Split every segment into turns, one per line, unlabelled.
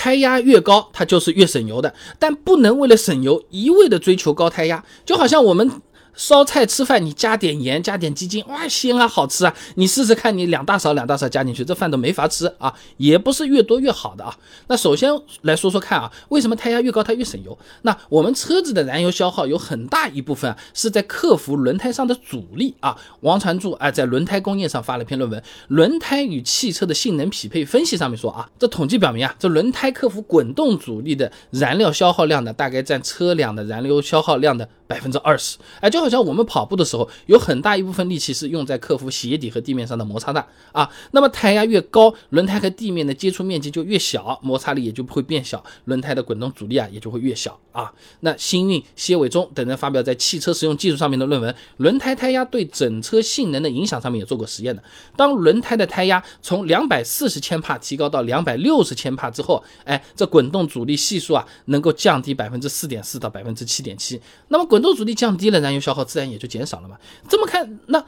胎压越高，它就是越省油的，但不能为了省油一味的追求高胎压，就好像我们。烧菜吃饭，你加点盐，加点鸡精，哇，鲜啊，好吃啊！你试试看，你两大勺两大勺加进去，这饭都没法吃啊！也不是越多越好的啊。那首先来说说看啊，为什么胎压越高它越省油？那我们车子的燃油消耗有很大一部分啊是在克服轮胎上的阻力啊。王传柱啊在轮胎工业上发了篇论文《轮胎与汽车的性能匹配分析》，上面说啊，这统计表明啊，这轮胎克服滚动阻力的燃料消耗量呢，大概占车辆的燃油消耗量的。百分之二十，哎，就好像我们跑步的时候，有很大一部分力气是用在克服鞋底和地面上的摩擦的啊。那么胎压越高，轮胎和地面的接触面积就越小，摩擦力也就不会变小，轮胎的滚动阻力啊也就会越小啊。那新运、谢伟忠等人发表在《汽车实用技术》上面的论文《轮胎胎压对整车性能的影响》上面也做过实验的。当轮胎的胎压从两百四十千帕提高到两百六十千帕之后，哎，这滚动阻力系数啊能够降低百分之四点四到百分之七点七。那么滚动阻力降低了，燃油消消耗自然也就减少了嘛。这么看，那。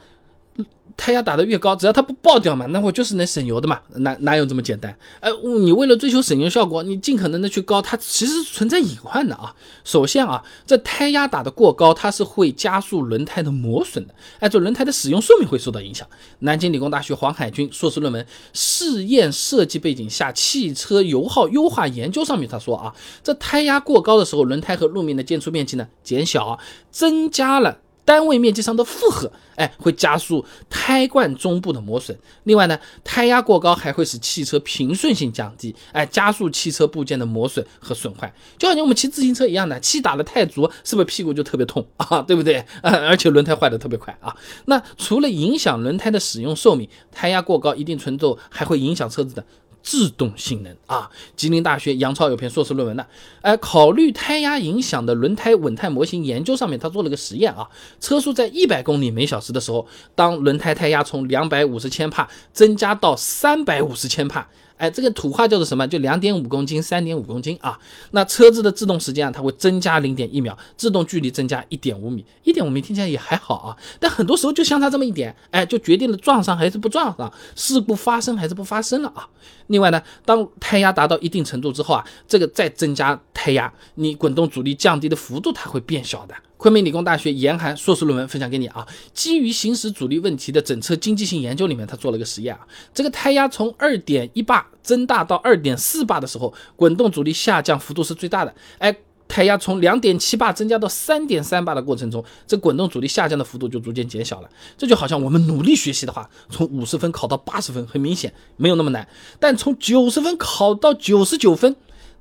胎压打得越高，只要它不爆掉嘛，那我就是能省油的嘛，哪哪有这么简单？哎，你为了追求省油效果，你尽可能的去高，它其实存在隐患的啊。首先啊，这胎压打得过高，它是会加速轮胎的磨损的，哎，这轮胎的使用寿命会受到影响。南京理工大学黄海军硕士论文《试验设计背景下汽车油耗优化研究》上面他说啊，这胎压过高的时候，轮胎和路面的接触面积呢减小，增加了。单位面积上的负荷，哎，会加速胎冠中部的磨损。另外呢，胎压过高还会使汽车平顺性降低，哎，加速汽车部件的磨损和损坏。就好像我们骑自行车一样的，气打得太足，是不是屁股就特别痛 啊？对不对？啊，而且轮胎坏的特别快啊。那除了影响轮胎的使用寿命，胎压过高一定程度还会影响车子的。制动性能啊，吉林大学杨超有篇硕士论文呢，哎，考虑胎压影响的轮胎稳态模型研究上面，他做了个实验啊，车速在一百公里每小时的时候，当轮胎胎压从两百五十千帕增加到三百五十千帕。哎，这个土话叫做什么？就两点五公斤、三点五公斤啊。那车子的制动时间啊，它会增加零点一秒，制动距离增加一点五米。一点五米听起来也还好啊，但很多时候就相差这么一点，哎，就决定了撞上还是不撞上，事故发生还是不发生了啊。另外呢，当胎压达到一定程度之后啊，这个再增加胎压，你滚动阻力降低的幅度它会变小的。昆明理工大学严寒硕士论文分享给你啊，基于行驶阻力问题的整车经济性研究里面，他做了个实验啊，这个胎压从二点一巴增大到二点四巴的时候，滚动阻力下降幅度是最大的。哎，胎压从两点七巴增加到三点三巴的过程中，这滚动阻力下降的幅度就逐渐减小了。这就好像我们努力学习的话，从五十分考到八十分，很明显没有那么难，但从九十分考到九十九分，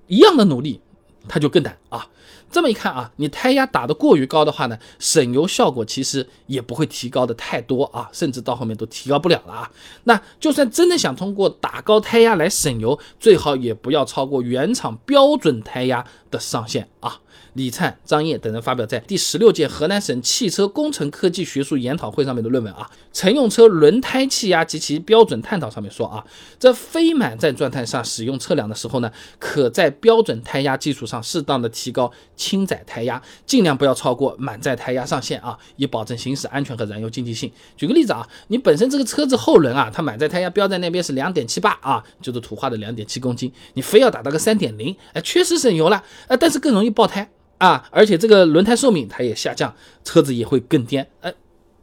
一样的努力，它就更难啊。这么一看啊，你胎压打得过于高的话呢，省油效果其实也不会提高的太多啊，甚至到后面都提高不了了啊。那就算真的想通过打高胎压来省油，最好也不要超过原厂标准胎压的上限啊。李灿、张烨等人发表在第十六届河南省汽车工程科技学术研讨会上面的论文啊，乘用车轮胎气压及其标准探讨上面说啊，在非满载状态下使用测量的时候呢，可在标准胎压基础上适当的提高轻载胎压，尽量不要超过满载胎压上限啊，以保证行驶安全和燃油经济性。举个例子啊，你本身这个车子后轮啊，它满载胎压标在那边是两点七八啊，就是土话的两点七公斤，你非要打到个三点零，哎，确实省油了，呃，但是更容易爆胎。啊，而且这个轮胎寿命它也下降，车子也会更颠，哎。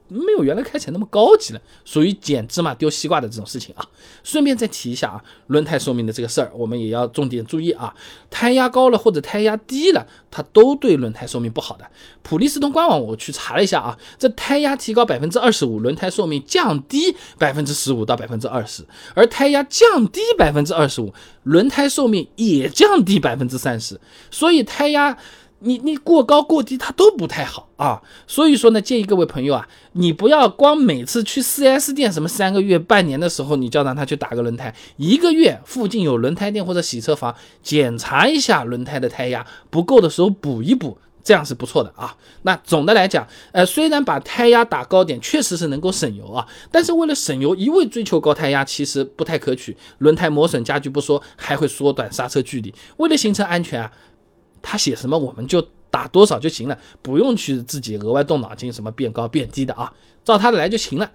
没有原来开起来那么高级了，属于捡芝麻丢西瓜的这种事情啊。顺便再提一下啊，轮胎寿命的这个事儿，我们也要重点注意啊。胎压高了或者胎压低了，它都对轮胎寿命不好的。普利司通官网我去查了一下啊，这胎压提高百分之二十五，轮胎寿命降低百分之十五到百分之二十，而胎压降低百分之二十五，轮胎寿命也降低百分之三十。所以胎压。你你过高过低它都不太好啊，所以说呢，建议各位朋友啊，你不要光每次去 4S 店什么三个月、半年的时候，你叫让他去打个轮胎，一个月附近有轮胎店或者洗车房，检查一下轮胎的胎压不够的时候补一补，这样是不错的啊。那总的来讲，呃，虽然把胎压打高点确实是能够省油啊，但是为了省油一味追求高胎压其实不太可取，轮胎磨损加剧不说，还会缩短刹车距离。为了行车安全啊。他写什么我们就打多少就行了，不用去自己额外动脑筋，什么变高变低的啊，照他的来就行了。